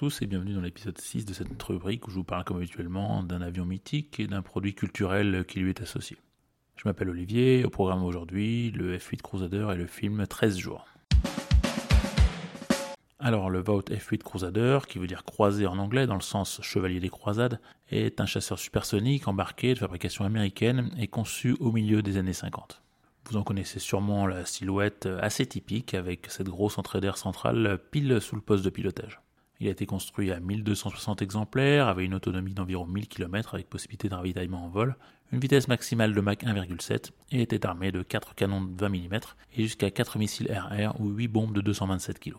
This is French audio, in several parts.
Tous et bienvenue dans l'épisode 6 de cette rubrique où je vous parle comme habituellement d'un avion mythique et d'un produit culturel qui lui est associé. Je m'appelle Olivier, au programme aujourd'hui, le F8 Crusader et le film 13 jours. Alors le Vault F8 Crusader, qui veut dire croisé en anglais dans le sens chevalier des croisades, est un chasseur supersonique embarqué de fabrication américaine et conçu au milieu des années 50. Vous en connaissez sûrement la silhouette assez typique avec cette grosse entrée d'air centrale pile sous le poste de pilotage. Il a été construit à 1260 exemplaires, avait une autonomie d'environ 1000 km avec possibilité de ravitaillement en vol, une vitesse maximale de Mach 1,7 et était armé de 4 canons de 20 mm et jusqu'à 4 missiles RR ou 8 bombes de 227 kg.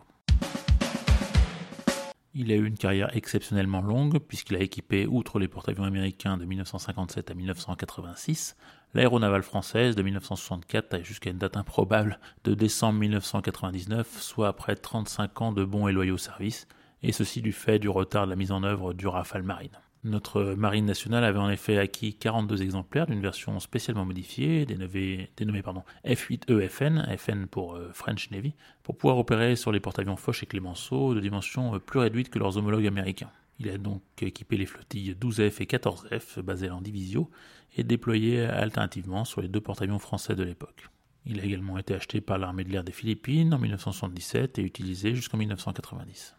Il a eu une carrière exceptionnellement longue puisqu'il a équipé, outre les porte-avions américains de 1957 à 1986, l'aéronavale française de 1964 jusqu'à une date improbable de décembre 1999, soit près de 35 ans de bons et loyaux services, et ceci du fait du retard de la mise en œuvre du Rafale Marine. Notre marine nationale avait en effet acquis 42 exemplaires d'une version spécialement modifiée, dénommée, pardon, F8EFN, FN pour euh, French Navy, pour pouvoir opérer sur les porte-avions Foch et Clemenceau de dimensions euh, plus réduites que leurs homologues américains. Il a donc équipé les flottilles 12F et 14F basées en division et déployé alternativement sur les deux porte-avions français de l'époque. Il a également été acheté par l'armée de l'air des Philippines en 1977 et utilisé jusqu'en 1990.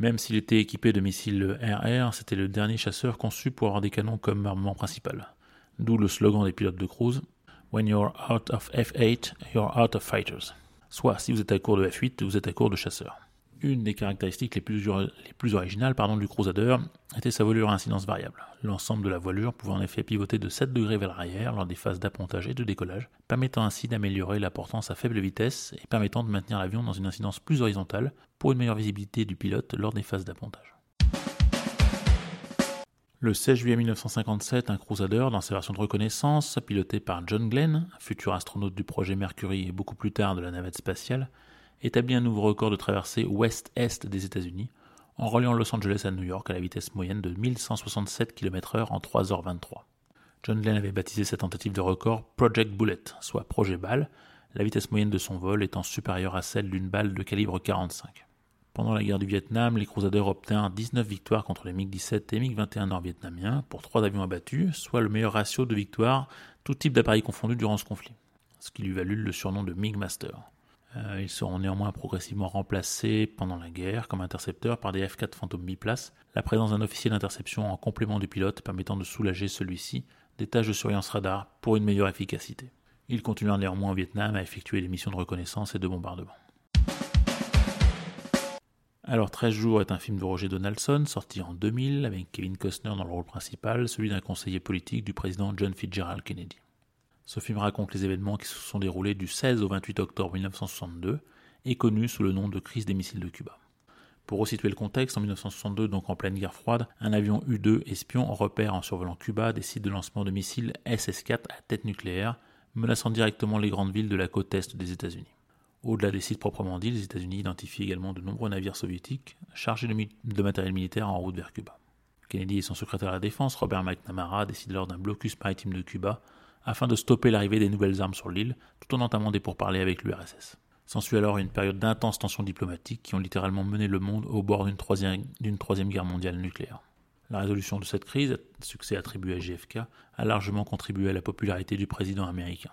Même s'il était équipé de missiles RR, c'était le dernier chasseur conçu pour avoir des canons comme armement principal. D'où le slogan des pilotes de cruise When you're out of F8, you're out of fighters. Soit, si vous êtes à court de F8, vous êtes à court de chasseurs. Une des caractéristiques les plus, les plus originales du Crusader était sa voilure à incidence variable. L'ensemble de la voilure pouvait en effet pivoter de 7 degrés vers l'arrière lors des phases d'appontage et de décollage, permettant ainsi d'améliorer la portance à faible vitesse et permettant de maintenir l'avion dans une incidence plus horizontale pour une meilleure visibilité du pilote lors des phases d'appontage. Le 16 juillet 1957, un Crusader, dans sa version de reconnaissance, piloté par John Glenn, futur astronaute du projet Mercury et beaucoup plus tard de la navette spatiale, établit un nouveau record de traversée ouest-est des États-Unis, en reliant Los Angeles à New York à la vitesse moyenne de 1167 km/h en 3h23. John Glenn avait baptisé cette tentative de record Project Bullet, soit projet balle, la vitesse moyenne de son vol étant supérieure à celle d'une balle de calibre 45. Pendant la guerre du Vietnam, les Crusaders obtinrent 19 victoires contre les MiG-17 et MiG-21 nord-vietnamiens pour 3 avions abattus, soit le meilleur ratio de victoires, tout type d'appareils confondus durant ce conflit, ce qui lui valut le surnom de MiG Master. Euh, ils seront néanmoins progressivement remplacés pendant la guerre comme intercepteurs par des F-4 fantômes biplace, la présence d'un officier d'interception en complément du pilote permettant de soulager celui-ci des tâches de surveillance radar pour une meilleure efficacité. Ils continuèrent néanmoins au Vietnam à effectuer des missions de reconnaissance et de bombardement. Alors 13 jours est un film de Roger Donaldson sorti en 2000 avec Kevin Costner dans le rôle principal, celui d'un conseiller politique du président John Fitzgerald Kennedy. Ce film raconte les événements qui se sont déroulés du 16 au 28 octobre 1962 et connu sous le nom de crise des missiles de Cuba. Pour resituer le contexte, en 1962, donc en pleine guerre froide, un avion U-2 espion repère en survolant Cuba des sites de lancement de missiles SS-4 à tête nucléaire, menaçant directement les grandes villes de la côte est des États-Unis. Au-delà des sites proprement dits, les États-Unis identifient également de nombreux navires soviétiques chargés de, de matériel militaire en route vers Cuba. Kennedy et son secrétaire à la défense, Robert McNamara, décident lors d'un blocus maritime de Cuba afin de stopper l'arrivée des nouvelles armes sur l'île, tout en entamant des pourparlers avec l'URSS. S'ensuit alors une période d'intenses tensions diplomatiques qui ont littéralement mené le monde au bord d'une troisième, guerre mondiale nucléaire. La résolution de cette crise, succès attribué à JFK, a largement contribué à la popularité du président américain.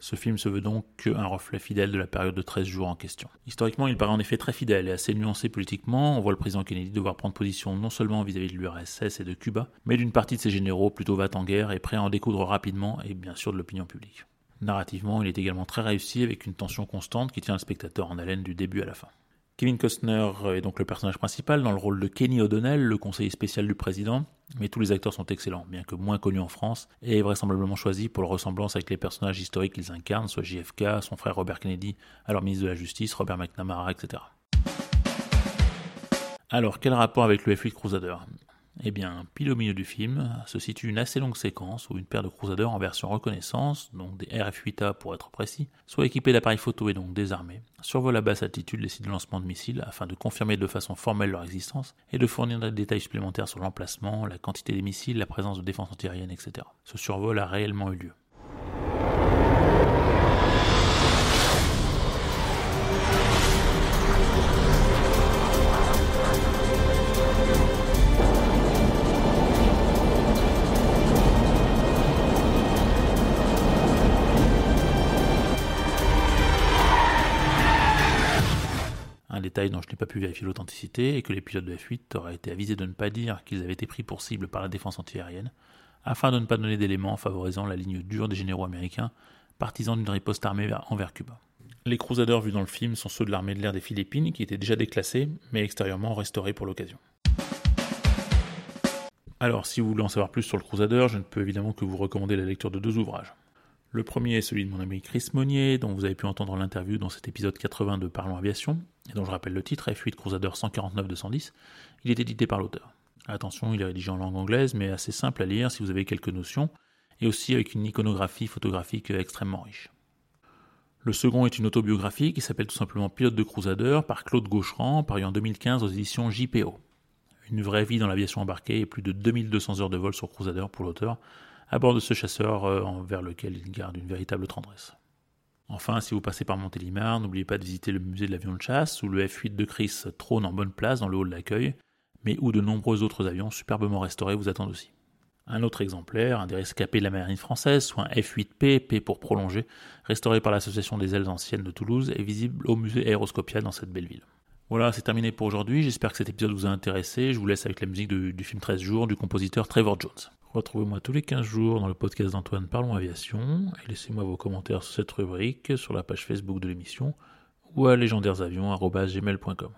Ce film se veut donc un reflet fidèle de la période de 13 jours en question. Historiquement, il paraît en effet très fidèle et assez nuancé politiquement. On voit le président Kennedy devoir prendre position non seulement vis-à-vis de l'URSS et de Cuba, mais d'une partie de ses généraux plutôt va en guerre et prêt à en découdre rapidement et bien sûr de l'opinion publique. Narrativement, il est également très réussi avec une tension constante qui tient le spectateur en haleine du début à la fin. Kevin Costner est donc le personnage principal dans le rôle de Kenny O'Donnell, le conseiller spécial du président, mais tous les acteurs sont excellents, bien que moins connus en France, et vraisemblablement choisis pour leur ressemblance avec les personnages historiques qu'ils incarnent, soit JFK, son frère Robert Kennedy, alors ministre de la Justice, Robert McNamara, etc. Alors, quel rapport avec le F-8 Crusader? Eh bien, pile au milieu du film, se situe une assez longue séquence où une paire de Crusaders en version reconnaissance, donc des RF-8A pour être précis, soit équipés d'appareils photo et donc désarmés, survolent à basse altitude les sites de lancement de missiles afin de confirmer de façon formelle leur existence et de fournir des détails supplémentaires sur l'emplacement, la quantité des missiles, la présence de défense antiaérienne, etc. Ce survol a réellement eu lieu. Dont je n'ai pas pu vérifier l'authenticité et que les pilotes de F8 auraient été avisés de ne pas dire qu'ils avaient été pris pour cible par la défense antiaérienne, afin de ne pas donner d'éléments favorisant la ligne dure des généraux américains, partisans d'une riposte armée envers Cuba. Les Crusaders vus dans le film sont ceux de l'armée de l'air des Philippines qui étaient déjà déclassés, mais extérieurement restaurés pour l'occasion. Alors, si vous voulez en savoir plus sur le Crusader, je ne peux évidemment que vous recommander la lecture de deux ouvrages. Le premier est celui de mon ami Chris Monnier, dont vous avez pu entendre l'interview dans cet épisode 80 de Parlons Aviation, et dont je rappelle le titre, F8 Crusader 149-210. Il est édité par l'auteur. Attention, il est rédigé en langue anglaise, mais assez simple à lire si vous avez quelques notions, et aussi avec une iconographie photographique extrêmement riche. Le second est une autobiographie qui s'appelle tout simplement Pilote de Crusader par Claude Gaucherand, paru en 2015 aux éditions JPO. Une vraie vie dans l'aviation embarquée et plus de 2200 heures de vol sur Crusader pour l'auteur, à bord de ce chasseur euh, envers lequel il garde une véritable tendresse. Enfin, si vous passez par Montélimar, n'oubliez pas de visiter le musée de l'avion de chasse, où le F-8 de Chris trône en bonne place dans le hall d'accueil, mais où de nombreux autres avions superbement restaurés vous attendent aussi. Un autre exemplaire, un des rescapés de la marine française, soit un F-8P, P pour prolonger, restauré par l'Association des ailes anciennes de Toulouse, est visible au musée Aéroscopia dans cette belle ville. Voilà, c'est terminé pour aujourd'hui. J'espère que cet épisode vous a intéressé. Je vous laisse avec la musique du film 13 jours du compositeur Trevor Jones. Retrouvez-moi tous les 15 jours dans le podcast d'Antoine Parlons Aviation et laissez-moi vos commentaires sur cette rubrique sur la page Facebook de l'émission ou à légendairesavions.gmail.com.